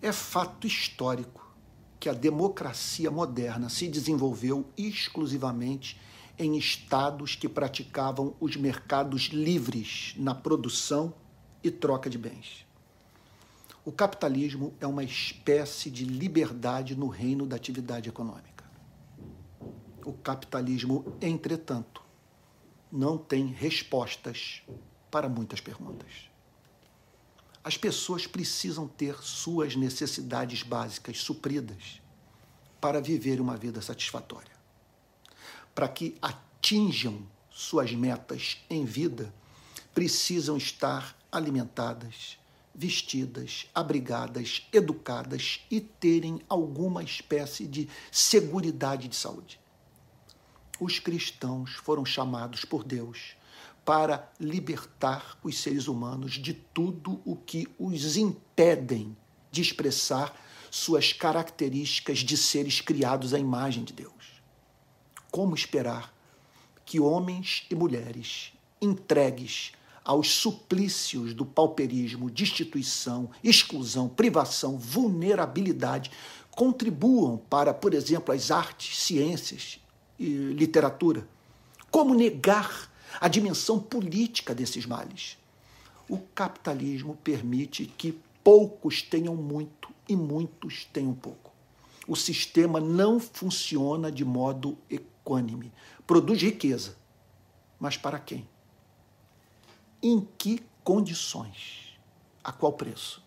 É fato histórico que a democracia moderna se desenvolveu exclusivamente em estados que praticavam os mercados livres na produção e troca de bens. O capitalismo é uma espécie de liberdade no reino da atividade econômica. O capitalismo, entretanto, não tem respostas para muitas perguntas. As pessoas precisam ter suas necessidades básicas supridas para viver uma vida satisfatória. Para que atinjam suas metas em vida, precisam estar alimentadas, vestidas, abrigadas, educadas e terem alguma espécie de seguridade de saúde. Os cristãos foram chamados por Deus para libertar os seres humanos de tudo o que os impedem de expressar suas características de seres criados à imagem de Deus. Como esperar que homens e mulheres entregues aos suplícios do pauperismo, destituição, exclusão, privação, vulnerabilidade contribuam para, por exemplo, as artes, ciências e literatura? Como negar a dimensão política desses males. O capitalismo permite que poucos tenham muito e muitos tenham pouco. O sistema não funciona de modo equânime. Produz riqueza. Mas para quem? Em que condições? A qual preço?